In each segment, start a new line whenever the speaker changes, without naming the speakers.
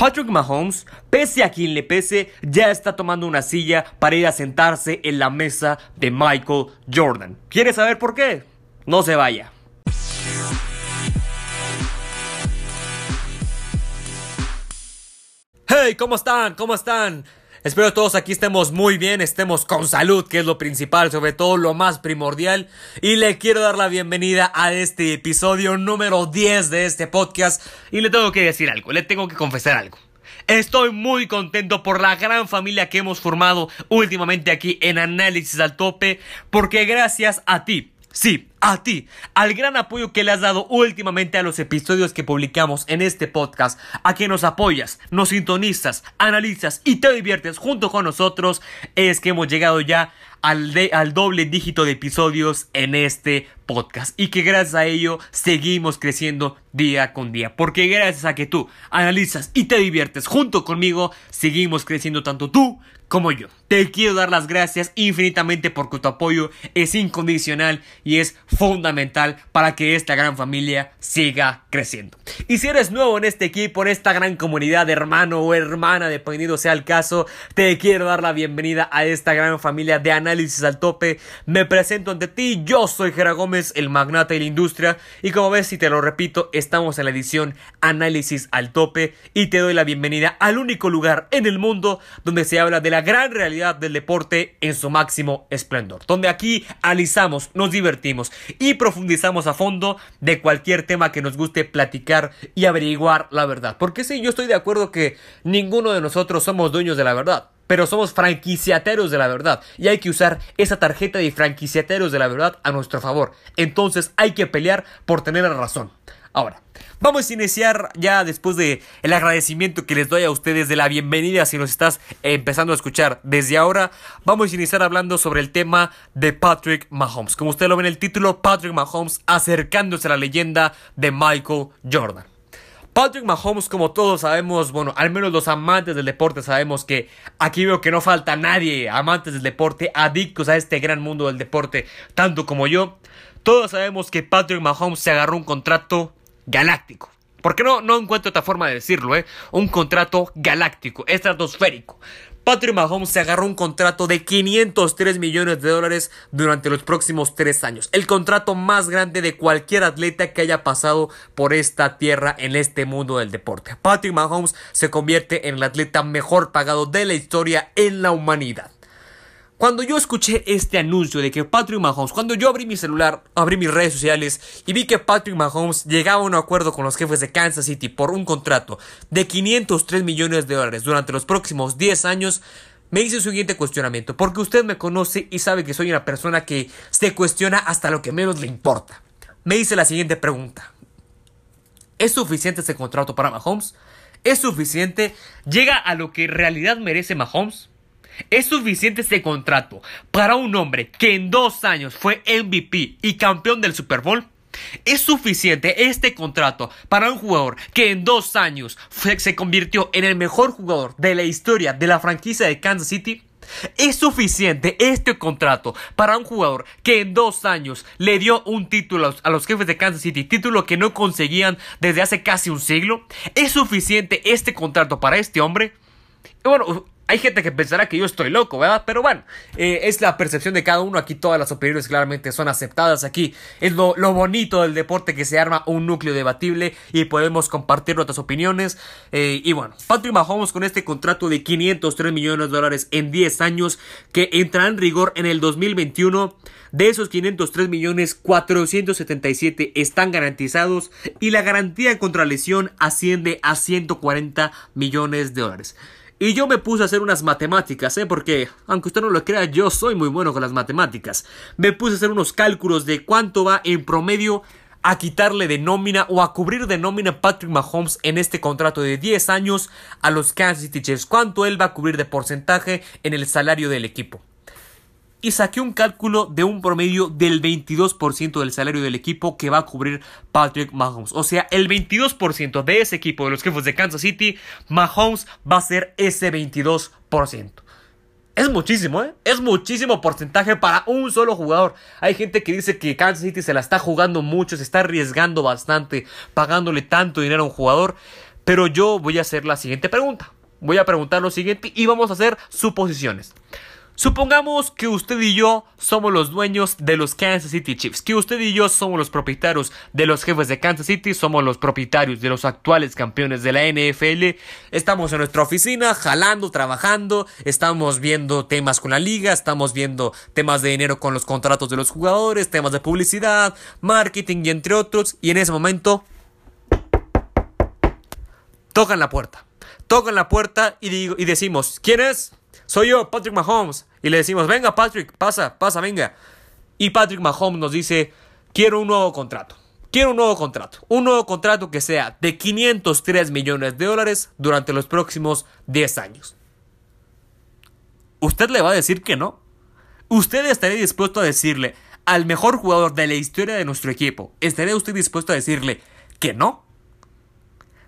Patrick Mahomes, pese a quien le pese, ya está tomando una silla para ir a sentarse en la mesa de Michael Jordan. ¿Quieres saber por qué? No se vaya. Hey, ¿cómo están? ¿Cómo están? Espero todos aquí estemos muy bien, estemos con salud, que es lo principal, sobre todo lo más primordial. Y le quiero dar la bienvenida a este episodio número 10 de este podcast. Y le tengo que decir algo, le tengo que confesar algo. Estoy muy contento por la gran familia que hemos formado últimamente aquí en Análisis al Tope, porque gracias a ti, Sí, a ti, al gran apoyo que le has dado últimamente a los episodios que publicamos en este podcast, a que nos apoyas, nos sintonizas, analizas y te diviertes junto con nosotros, es que hemos llegado ya al, al doble dígito de episodios en este podcast. Y que gracias a ello seguimos creciendo día con día, porque gracias a que tú analizas y te diviertes junto conmigo, seguimos creciendo tanto tú como yo. Te quiero dar las gracias infinitamente porque tu apoyo es incondicional y es fundamental para que esta gran familia siga creciendo. Y si eres nuevo en este equipo, en esta gran comunidad de hermano o hermana, dependiendo sea el caso, te quiero dar la bienvenida a esta gran familia de análisis al tope. Me presento ante ti, yo soy Jera Gómez, el magnate de la industria, y como ves, si te lo repito, estamos en la edición Análisis al tope y te doy la bienvenida al único lugar en el mundo donde se habla de la gran realidad del deporte en su máximo esplendor. Donde aquí analizamos, nos divertimos y profundizamos a fondo de cualquier tema que nos guste platicar y averiguar la verdad. Porque sí, yo estoy de acuerdo que ninguno de nosotros somos dueños de la verdad pero somos franquiciateros de la verdad y hay que usar esa tarjeta de franquiciateros de la verdad a nuestro favor. Entonces hay que pelear por tener la razón. Ahora, vamos a iniciar ya después de el agradecimiento que les doy a ustedes de la bienvenida si nos estás empezando a escuchar desde ahora. Vamos a iniciar hablando sobre el tema de Patrick Mahomes. Como usted lo ve en el título, Patrick Mahomes acercándose a la leyenda de Michael Jordan. Patrick Mahomes, como todos sabemos, bueno, al menos los amantes del deporte sabemos que aquí veo que no falta nadie, amantes del deporte, adictos a este gran mundo del deporte, tanto como yo. Todos sabemos que Patrick Mahomes se agarró un contrato galáctico. Porque no, no encuentro otra forma de decirlo, ¿eh? Un contrato galáctico, estratosférico. Patrick Mahomes se agarró un contrato de 503 millones de dólares durante los próximos tres años. El contrato más grande de cualquier atleta que haya pasado por esta tierra en este mundo del deporte. Patrick Mahomes se convierte en el atleta mejor pagado de la historia en la humanidad. Cuando yo escuché este anuncio de que Patrick Mahomes, cuando yo abrí mi celular, abrí mis redes sociales y vi que Patrick Mahomes llegaba a un acuerdo con los jefes de Kansas City por un contrato de 503 millones de dólares durante los próximos 10 años, me hice el siguiente cuestionamiento, porque usted me conoce y sabe que soy una persona que se cuestiona hasta lo que menos le importa. Me hice la siguiente pregunta. ¿Es suficiente ese contrato para Mahomes? ¿Es suficiente? ¿Llega a lo que en realidad merece Mahomes? ¿Es suficiente este contrato para un hombre que en dos años fue MVP y campeón del Super Bowl? ¿Es suficiente este contrato para un jugador que en dos años se convirtió en el mejor jugador de la historia de la franquicia de Kansas City? ¿Es suficiente este contrato para un jugador que en dos años le dio un título a los jefes de Kansas City, título que no conseguían desde hace casi un siglo? ¿Es suficiente este contrato para este hombre? Bueno, hay gente que pensará que yo estoy loco, ¿verdad? Pero bueno, eh, es la percepción de cada uno. Aquí todas las opiniones claramente son aceptadas. Aquí es lo, bonito del deporte que se arma un núcleo debatible y podemos compartir nuestras opiniones. Eh, y bueno, Patrick Mahomes con este contrato de 503 millones de dólares en 10 años que entrará en rigor en el 2021. De esos 503 millones, 477 están garantizados y la garantía contra lesión asciende a 140 millones de dólares. Y yo me puse a hacer unas matemáticas, ¿eh? Porque, aunque usted no lo crea, yo soy muy bueno con las matemáticas. Me puse a hacer unos cálculos de cuánto va en promedio a quitarle de nómina o a cubrir de nómina Patrick Mahomes en este contrato de 10 años a los Kansas City Chiefs. ¿Cuánto él va a cubrir de porcentaje en el salario del equipo? Y saqué un cálculo de un promedio del 22% del salario del equipo que va a cubrir Patrick Mahomes. O sea, el 22% de ese equipo de los jefes de Kansas City, Mahomes va a ser ese 22%. Es muchísimo, ¿eh? Es muchísimo porcentaje para un solo jugador. Hay gente que dice que Kansas City se la está jugando mucho, se está arriesgando bastante, pagándole tanto dinero a un jugador. Pero yo voy a hacer la siguiente pregunta. Voy a preguntar lo siguiente y vamos a hacer suposiciones. Supongamos que usted y yo somos los dueños de los Kansas City Chiefs, que usted y yo somos los propietarios de los jefes de Kansas City, somos los propietarios de los actuales campeones de la NFL. Estamos en nuestra oficina, jalando, trabajando, estamos viendo temas con la liga, estamos viendo temas de dinero con los contratos de los jugadores, temas de publicidad, marketing y entre otros. Y en ese momento tocan la puerta. Tocan la puerta y, digo, y decimos, ¿quién es? Soy yo, Patrick Mahomes. Y le decimos, venga Patrick, pasa, pasa, venga. Y Patrick Mahomes nos dice, quiero un nuevo contrato. Quiero un nuevo contrato. Un nuevo contrato que sea de 503 millones de dólares durante los próximos 10 años. ¿Usted le va a decir que no? ¿Usted estaría dispuesto a decirle al mejor jugador de la historia de nuestro equipo, ¿estaría usted dispuesto a decirle que no?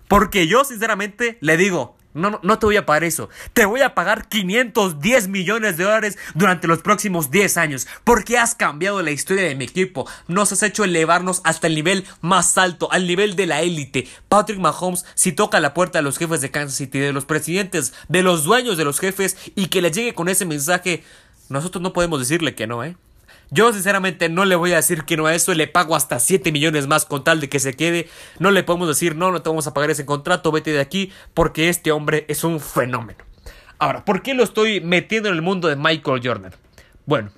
Porque yo sinceramente le digo, no, no, te voy a pagar eso. Te voy a pagar 510 millones de dólares durante los próximos 10 años. Porque has cambiado la historia de mi equipo. Nos has hecho elevarnos hasta el nivel más alto, al nivel de la élite. Patrick Mahomes, si toca la puerta de los jefes de Kansas City, de los presidentes, de los dueños de los jefes, y que le llegue con ese mensaje, nosotros no podemos decirle que no, ¿eh? Yo sinceramente no le voy a decir que no a eso, le pago hasta 7 millones más con tal de que se quede. No le podemos decir, no, no te vamos a pagar ese contrato, vete de aquí, porque este hombre es un fenómeno. Ahora, ¿por qué lo estoy metiendo en el mundo de Michael Jordan? Bueno,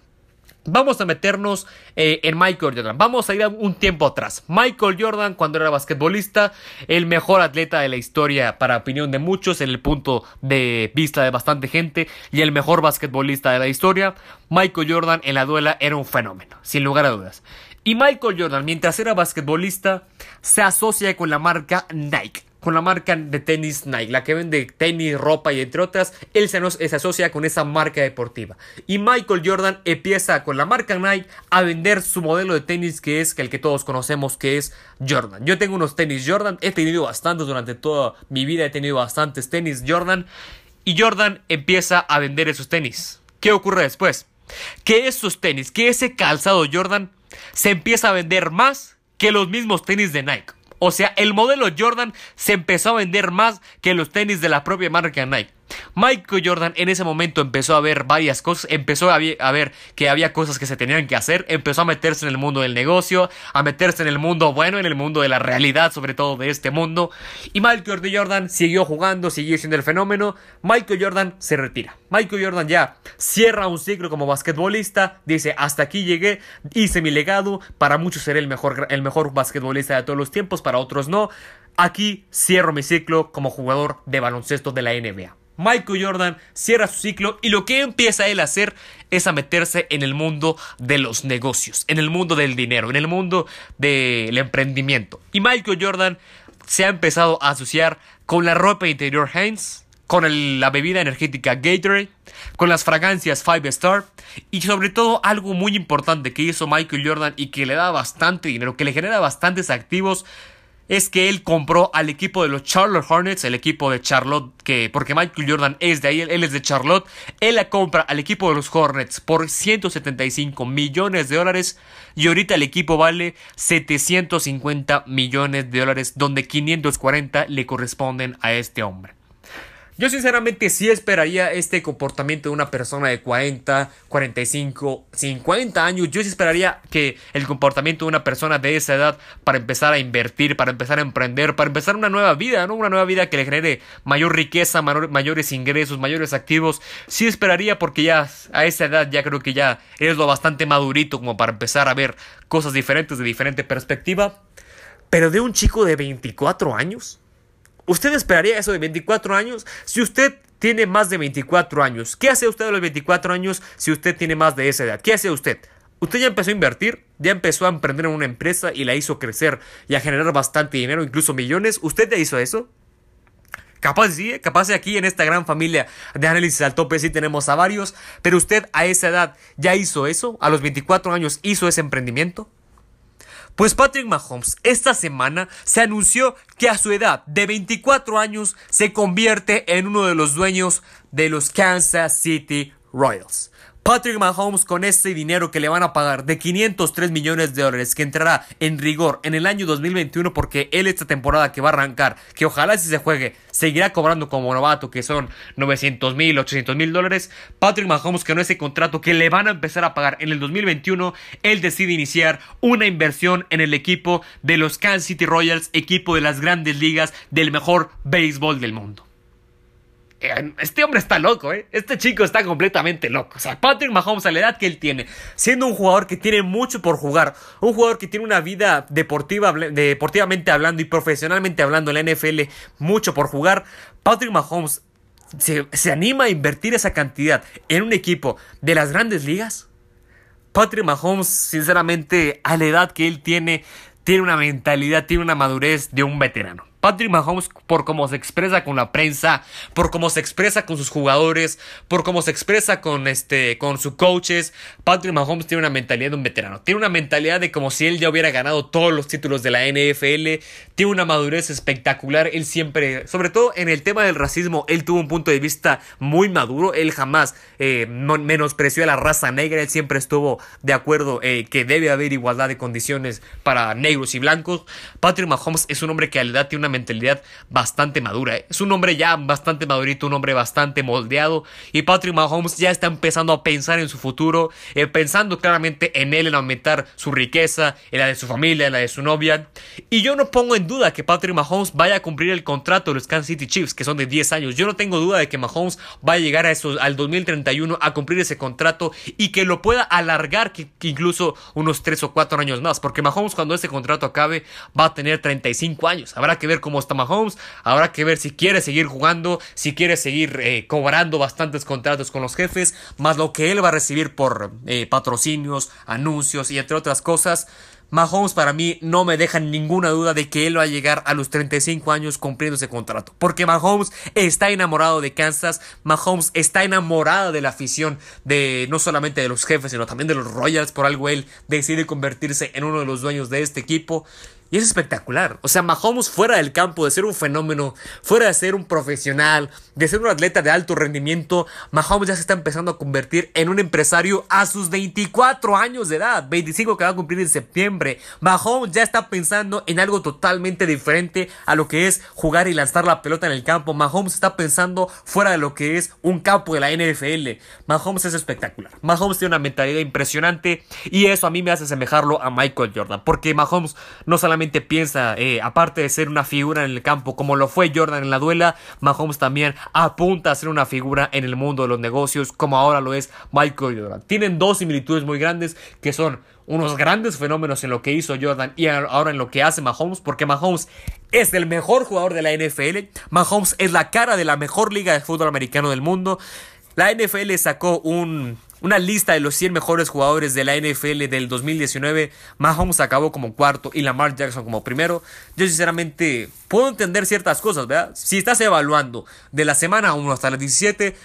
Vamos a meternos eh, en Michael Jordan. Vamos a ir un tiempo atrás. Michael Jordan, cuando era basquetbolista, el mejor atleta de la historia, para opinión de muchos, en el punto de vista de bastante gente, y el mejor basquetbolista de la historia. Michael Jordan en la duela era un fenómeno, sin lugar a dudas. Y Michael Jordan, mientras era basquetbolista, se asocia con la marca Nike con la marca de tenis Nike, la que vende tenis, ropa y entre otras, él se, asocia con esa marca deportiva. Y Michael Jordan empieza con la marca Nike a vender su modelo de tenis que es el que todos conocemos que es Jordan. Yo tengo unos tenis Jordan, he tenido bastantes durante toda mi vida, he tenido bastantes tenis Jordan y Jordan empieza a vender esos tenis. ¿Qué ocurre después? Que esos tenis, que ese calzado Jordan se empieza a vender más que los mismos tenis de Nike. O sea, el modelo Jordan se empezó a vender más que los tenis de la propia marca Nike. Michael Jordan en ese momento empezó a ver varias cosas, empezó a, ver que había cosas que se tenían que hacer, empezó a meterse en el mundo del negocio, a meterse en el mundo bueno, en el mundo de la realidad, sobre todo de este mundo. Y Michael Jordan siguió jugando, siguió siendo el fenómeno. Michael Jordan se retira. Michael Jordan ya cierra un ciclo como basquetbolista, dice, hasta aquí llegué, hice mi legado, para muchos seré el mejor, el mejor basquetbolista de todos los tiempos, para otros no. Aquí cierro mi ciclo como jugador de baloncesto de la NBA. Michael Jordan cierra su ciclo y lo que empieza él a hacer es a meterse en el mundo de los negocios, en el mundo del dinero, en el mundo del emprendimiento. Y Michael Jordan se ha empezado a asociar con la ropa interior Heinz, con la bebida energética Gatorade, con las fragancias Five Star y sobre todo algo muy importante que hizo Michael Jordan y que le da bastante dinero, que le genera bastantes activos es que él compró al equipo de los Charlotte Hornets, el equipo de Charlotte, que porque Michael Jordan es de ahí, él, es de Charlotte, él la compra al equipo de los Hornets por 175 millones de dólares y ahorita el equipo vale 750 millones de dólares, donde 540 le corresponden a este hombre. Yo sinceramente sí esperaría este comportamiento de una persona de 40, 45, 50 años. Yo sí esperaría que el comportamiento de una persona de esa edad para empezar a invertir, para empezar a emprender, para empezar una nueva vida, ¿no? Una nueva vida que le genere mayor riqueza, mayores ingresos, mayores activos. Sí esperaría porque ya a esa edad ya creo que ya eres lo bastante madurito como para empezar a ver cosas diferentes de diferente perspectiva. Pero de un chico de 24 años ¿Usted esperaría eso de 24 años? Si usted tiene más de 24 años, ¿qué hace usted a los 24 años si usted tiene más de esa edad? ¿Qué hace usted? Usted ya empezó a invertir, ya empezó a emprender en una empresa y la hizo crecer y a generar bastante dinero, incluso millones. ¿Usted ya hizo eso? Capaz sí, ¿eh? capaz aquí en esta gran familia de análisis al tope sí tenemos a varios, pero usted a esa edad ya hizo eso, a los 24 años hizo ese emprendimiento. Pues Patrick Mahomes esta semana se anunció que a su edad de 24 años se convierte en uno de los dueños de los Kansas City Royals. Patrick Mahomes con ese dinero que le van a pagar de 503 millones de dólares que entrará en rigor en el año 2021 porque él esta temporada que va a arrancar, que ojalá si se juegue, seguirá cobrando como novato que son 900 mil, 800 mil dólares. Patrick Mahomes con ese contrato que le van a empezar a pagar en el 2021, él decide iniciar una inversión en el equipo de los Kansas City Royals, equipo de las grandes ligas del mejor béisbol del mundo. Este hombre está loco, ¿eh? Este chico está completamente loco. O sea, Patrick Mahomes a la edad que él tiene, siendo un jugador que tiene mucho por jugar, un jugador que tiene una vida deportiva, deportivamente hablando y profesionalmente hablando en la NFL, mucho por jugar, Patrick Mahomes se, se anima a invertir esa cantidad en un equipo de las grandes ligas. Patrick Mahomes, sinceramente, a la edad que él tiene, tiene una mentalidad, tiene una madurez de un veterano. Patrick Mahomes por cómo se expresa con la prensa, por cómo se expresa con sus jugadores, por cómo se expresa con este con sus coaches, Patrick Mahomes tiene una mentalidad de un veterano, tiene una mentalidad de como si él ya hubiera ganado todos los títulos de la NFL, tiene una madurez espectacular, él siempre, sobre todo en el tema del racismo, él tuvo un punto de vista muy maduro, él jamás eh, menospreció a la raza negra, él siempre estuvo de acuerdo eh, que debe haber igualdad de condiciones para negros y blancos. Patrick Mahomes es un hombre que a la edad tiene una mentalidad bastante madura. ¿eh? Es un hombre ya bastante madurito, un hombre bastante moldeado. Y Patrick Mahomes ya está empezando a pensar en su futuro, eh, pensando claramente en él, en aumentar su riqueza, en la de su familia, en la de su novia. Y yo no pongo en duda que Patrick Mahomes vaya a cumplir el contrato de los Kansas City Chiefs, que son de 10 años. Yo no tengo duda de que Mahomes va a llegar a eso, al 2031 a cumplir ese contrato y que lo pueda alargar que, incluso unos 3 o 4 años más. Porque Mahomes cuando ese contrato acabe va a tener 35 años. Habrá que ver cómo está Mahomes. Habrá que ver si quiere seguir jugando, si quiere seguir eh, cobrando bastantes contratos con los jefes, más lo que él va a recibir por eh, patrocinios, anuncios y entre otras cosas. Mahomes para mí no me deja ninguna duda de que él va a llegar a los 35 años cumpliendo ese contrato. Porque Mahomes está enamorado de Kansas, Mahomes está enamorado de la afición de no solamente de los jefes, sino también de los Royals. Por algo él decide convertirse en uno de los dueños de este equipo. Es espectacular. O sea, Mahomes fuera del campo, de ser un fenómeno, fuera de ser un profesional, de ser un atleta de alto rendimiento, Mahomes ya se está empezando a convertir en un empresario a sus 24 años de edad, 25 que va a cumplir en septiembre. Mahomes ya está pensando en algo totalmente diferente a lo que es jugar y lanzar la pelota en el campo. Mahomes está pensando fuera de lo que es un campo de la NFL. Mahomes es espectacular. Mahomes tiene una mentalidad impresionante y eso a mí me hace asemejarlo a Michael Jordan, porque Mahomes no solamente piensa, eh, aparte de ser una figura en el campo como lo fue Jordan en la duela, Mahomes también apunta a ser una figura en el mundo de los negocios como ahora lo es Michael Jordan. Tienen dos similitudes muy grandes que son unos grandes fenómenos en lo que hizo Jordan y ahora en lo que hace Mahomes, porque Mahomes es el mejor jugador de la NFL, Mahomes es la cara de la mejor liga de fútbol americano del mundo. La NFL sacó un, una lista de los 100 mejores jugadores de la NFL del 2019. Mahomes acabó como cuarto y Lamar Jackson como primero. Yo sinceramente puedo entender ciertas cosas, ¿verdad? Si estás evaluando de la semana 1 hasta la 17,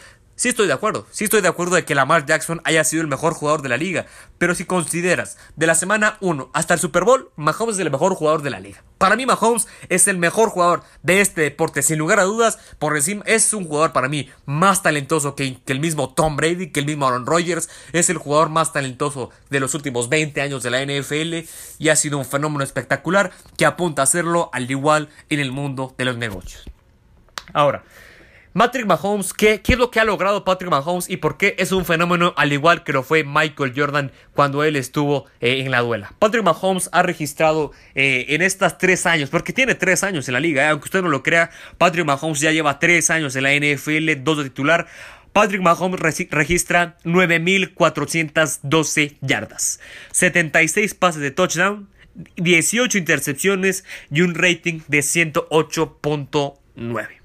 Sí estoy de acuerdo, sí estoy de acuerdo de que Lamar Jackson haya sido el mejor jugador de la liga, pero si consideras de la semana 1 hasta el Super Bowl, Mahomes es el mejor jugador de la liga. Para mí Mahomes es el mejor jugador de este deporte, sin lugar a dudas, por encima es un jugador para mí más talentoso que, que el mismo Tom Brady, que el mismo Aaron Rodgers, es el jugador más talentoso de los últimos 20 años de la NFL y ha sido un fenómeno espectacular que apunta a hacerlo al igual en el mundo de los negocios. Ahora, Patrick Mahomes, ¿qué, ¿qué, es lo que ha logrado Patrick Mahomes y por qué es un fenómeno al igual que lo fue Michael Jordan cuando él estuvo eh, en la duela? Patrick Mahomes ha registrado eh, en estas tres años, porque tiene tres años en la liga, eh, aunque usted no lo crea, Patrick Mahomes ya lleva tres años en la NFL, dos de titular. Patrick Mahomes registra 9.412 yardas, 76 pases de touchdown, 18 intercepciones y un rating de 108.9.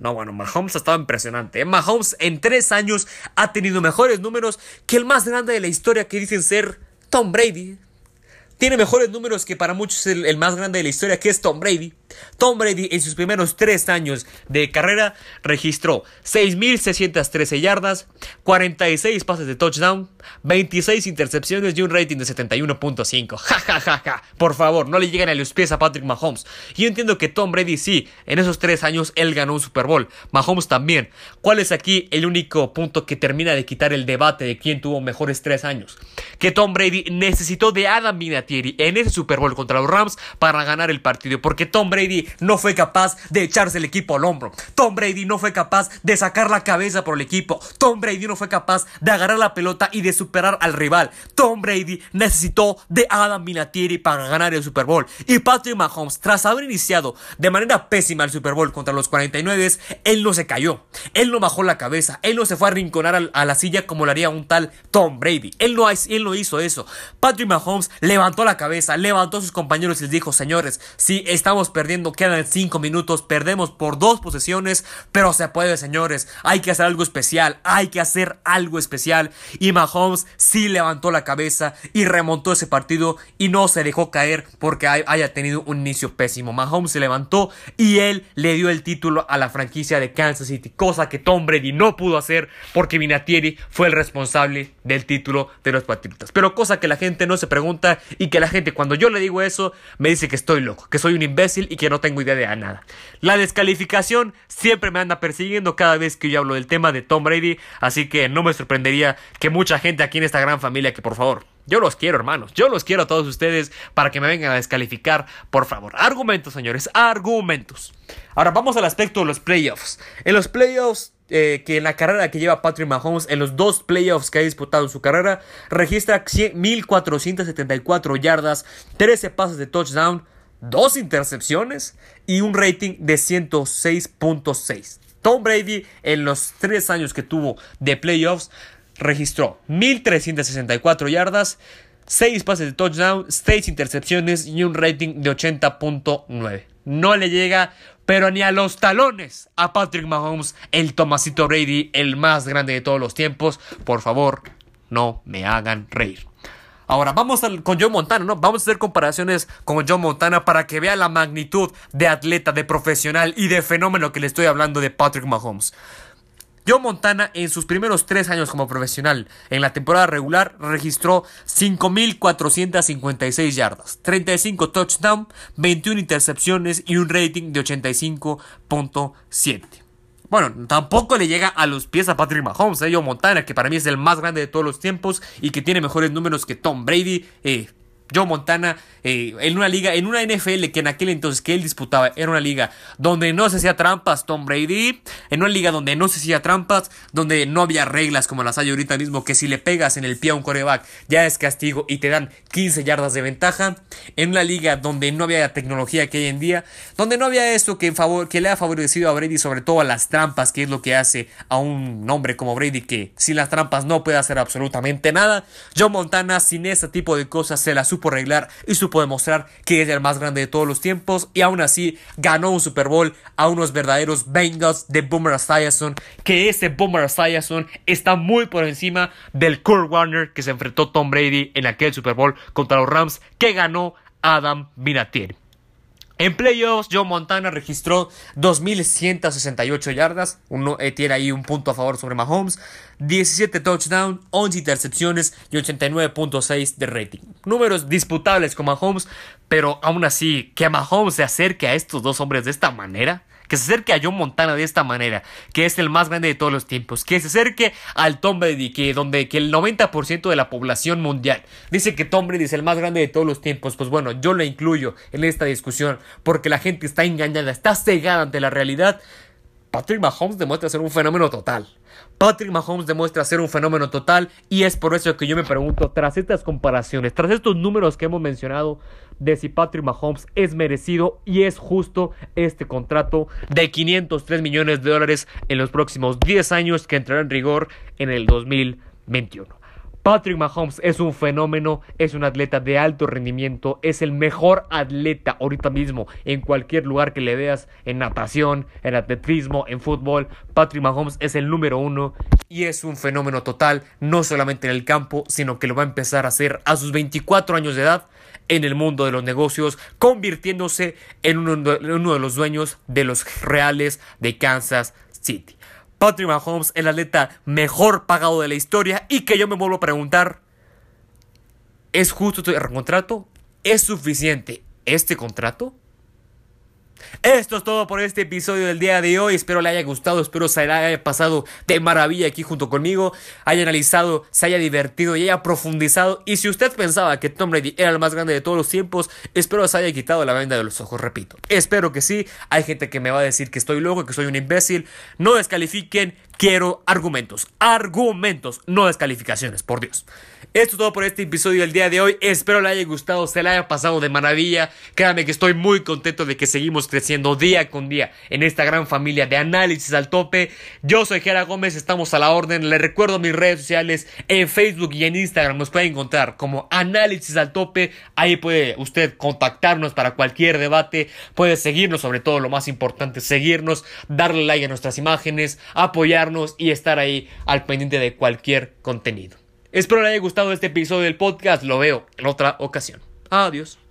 No, bueno, Mahomes ha estado impresionante. ¿eh? Mahomes en tres años ha tenido mejores números que el más grande de la historia que dicen ser Tom Brady. Tiene mejores números que para muchos el, el más grande de la historia que es Tom Brady. Tom Brady en sus primeros tres años de carrera registró 6.613 yardas, 46 pases de touchdown, 26 intercepciones y un rating de 71.5. Ja, ja, ja, ja. Por favor, no le lleguen a los pies a Patrick Mahomes. Yo entiendo que Tom Brady sí, en esos tres años él ganó un Super Bowl. Mahomes también. ¿Cuál es aquí el único punto que termina de quitar el debate de quién tuvo mejores tres años? Que Tom Brady necesitó de Adam Vinatieri en ese Super Bowl contra los Rams para ganar el partido. Porque Tom Brady no fue capaz de echarse el equipo al hombro. Tom Brady no fue capaz de sacar la cabeza por el equipo. Tom Brady no fue capaz de agarrar la pelota y de superar al rival. Tom Brady necesitó de Adam Vinatieri para ganar el Super Bowl. Y Patrick Mahomes, tras haber iniciado de manera pésima el Super Bowl contra los 49, él no se cayó. Él no bajó la cabeza. Él no se fue a rinconar a la silla como lo haría un tal Tom Brady. Él no, él hizo eso. Patrick Mahomes levantó la cabeza, levantó a sus compañeros y les dijo, señores, si estamos perdiendo, quedan 5 minutos, perdemos por dos posesiones, pero se puede, señores. Hay que hacer algo especial, hay que hacer algo especial. Y Mahomes sí levantó la cabeza y remontó ese partido y no se dejó caer porque haya tenido un inicio pésimo. Mahomes se levantó y él le dio el título a la franquicia de Kansas City, cosa que Tom Brady no pudo hacer porque Vinatieri fue el responsable del título de los Patriotas. Pero cosa que la gente no se pregunta y que la gente cuando yo le digo eso me dice que estoy loco, que soy un imbécil y que no tengo idea de nada. La descalificación siempre me anda persiguiendo cada vez que yo hablo del tema de Tom Brady, así que no me sorprendería que mucha gente aquí en esta gran familia, que por favor, yo los quiero, hermanos. Yo los quiero a todos ustedes para que me vengan a descalificar, por favor. Argumentos, señores, argumentos. Ahora vamos al aspecto de los playoffs. En los playoffs, eh, que en la carrera que lleva Patrick Mahomes, en los dos playoffs que ha disputado en su carrera, registra 1474 yardas, 13 pases de touchdown, dos intercepciones y un rating de 106.6. Tom Brady en los tres años que tuvo de playoffs registró 1364 yardas, 6 pases de touchdown, 6 intercepciones y un rating de 80.9. No le llega, pero ni a los talones a Patrick Mahomes, el Tomasito Brady, el más grande de todos los tiempos. Por favor, no me hagan reír. Ahora vamos con Joe Montana, ¿no? Vamos a hacer comparaciones con Joe Montana para que vea la magnitud de atleta, de profesional y de fenómeno que le estoy hablando de Patrick Mahomes. Joe Montana en sus primeros tres años como profesional en la temporada regular registró 5.456 yardas, 35 touchdowns, 21 intercepciones y un rating de 85.7. Bueno, tampoco le llega a los pies a Patrick Mahomes, eh, Joe Montana, que para mí es el más grande de todos los tiempos y que tiene mejores números que Tom Brady. Eh, Joe Montana eh, en una liga, en una NFL que en aquel entonces que él disputaba era una liga donde no se hacía trampas Tom Brady, en una liga donde no se hacía trampas, donde no había reglas como las hay ahorita mismo, que si le pegas en el pie a un coreback ya es castigo y te dan 15 yardas de ventaja, en una liga donde no había la tecnología que hay en día, donde no había esto que, favor, que le ha favorecido a Brady, sobre todo a las trampas, que es lo que hace a un hombre como Brady que sin las trampas no puede hacer absolutamente nada. Joe Montana sin ese tipo de cosas se la supo arreglar y supo demostrar que es el más grande de todos los tiempos y aún así ganó un Super Bowl a unos verdaderos Bengals de Boomer Esiason que ese Boomer Esiason está muy por encima del Kurt Warner que se enfrentó Tom Brady en aquel Super Bowl contra los Rams que ganó Adam Vinatieri. En playoffs, Joe Montana registró 2.168 yardas. Uno, eh, tiene ahí un punto a favor sobre Mahomes. 17 touchdowns, 11 intercepciones y 89.6 de rating. Números disputables con Mahomes, pero aún así, que Mahomes se acerque a estos dos hombres de esta manera que se acerque a John Montana de esta manera, que es el más grande de todos los tiempos, que se acerque al Tom Brady, que donde que el 90% de la población mundial dice que Tom Brady es el más grande de todos los tiempos, pues bueno, yo lo incluyo en esta discusión porque la gente está engañada, está cegada ante la realidad. Patrick Mahomes demuestra ser un fenómeno total. Patrick Mahomes demuestra ser un fenómeno total y es por eso que yo me pregunto, tras estas comparaciones, tras estos números que hemos mencionado, de si Patrick Mahomes es merecido y es justo este contrato de 503 millones de dólares en los próximos 10 años que entrará en rigor en el 2021. Patrick Mahomes es un fenómeno, es un atleta de alto rendimiento, es el mejor atleta ahorita mismo en cualquier lugar que le veas, en natación, en atletismo, en fútbol. Patrick Mahomes es el número uno y es un fenómeno total, no solamente en el campo, sino que lo va a empezar a hacer a sus 24 años de edad en el mundo de los negocios, convirtiéndose en uno, de los dueños de los Reales de Kansas City. Patrick Mahomes, el atleta mejor pagado de la historia y que yo me vuelvo a preguntar, ¿es justo este contrato? ¿Es suficiente este contrato? Esto es todo por este episodio del día de hoy. Espero le haya gustado, espero se haya pasado de maravilla aquí junto conmigo, haya analizado, se haya divertido y haya profundizado. Y si usted pensaba que Tom Brady era el más grande de todos los tiempos, espero se haya quitado la venda de los ojos, repito. Espero que sí. Hay gente que me va a decir que estoy loco, que soy un imbécil. No descalifiquen, quiero argumentos. Argumentos, no descalificaciones, por Dios. Esto es todo por este episodio del día de hoy. Espero le haya gustado, se le haya pasado de maravilla. Créanme que estoy muy contento de que seguimos creciendo día con día en esta gran familia de análisis al tope. Yo soy Gera Gómez, estamos a la orden. Le recuerdo mis redes sociales en Facebook y en Instagram. Nos pueden encontrar como análisis al tope. Ahí puede usted contactarnos para cualquier debate. Puede seguirnos, sobre todo lo más importante, seguirnos, darle like a nuestras imágenes, apoyarnos y estar ahí al pendiente de cualquier contenido. Espero le haya gustado este episodio del podcast. Lo veo en otra ocasión. Adiós.